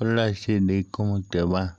Hola Shelly, ¿cómo te va?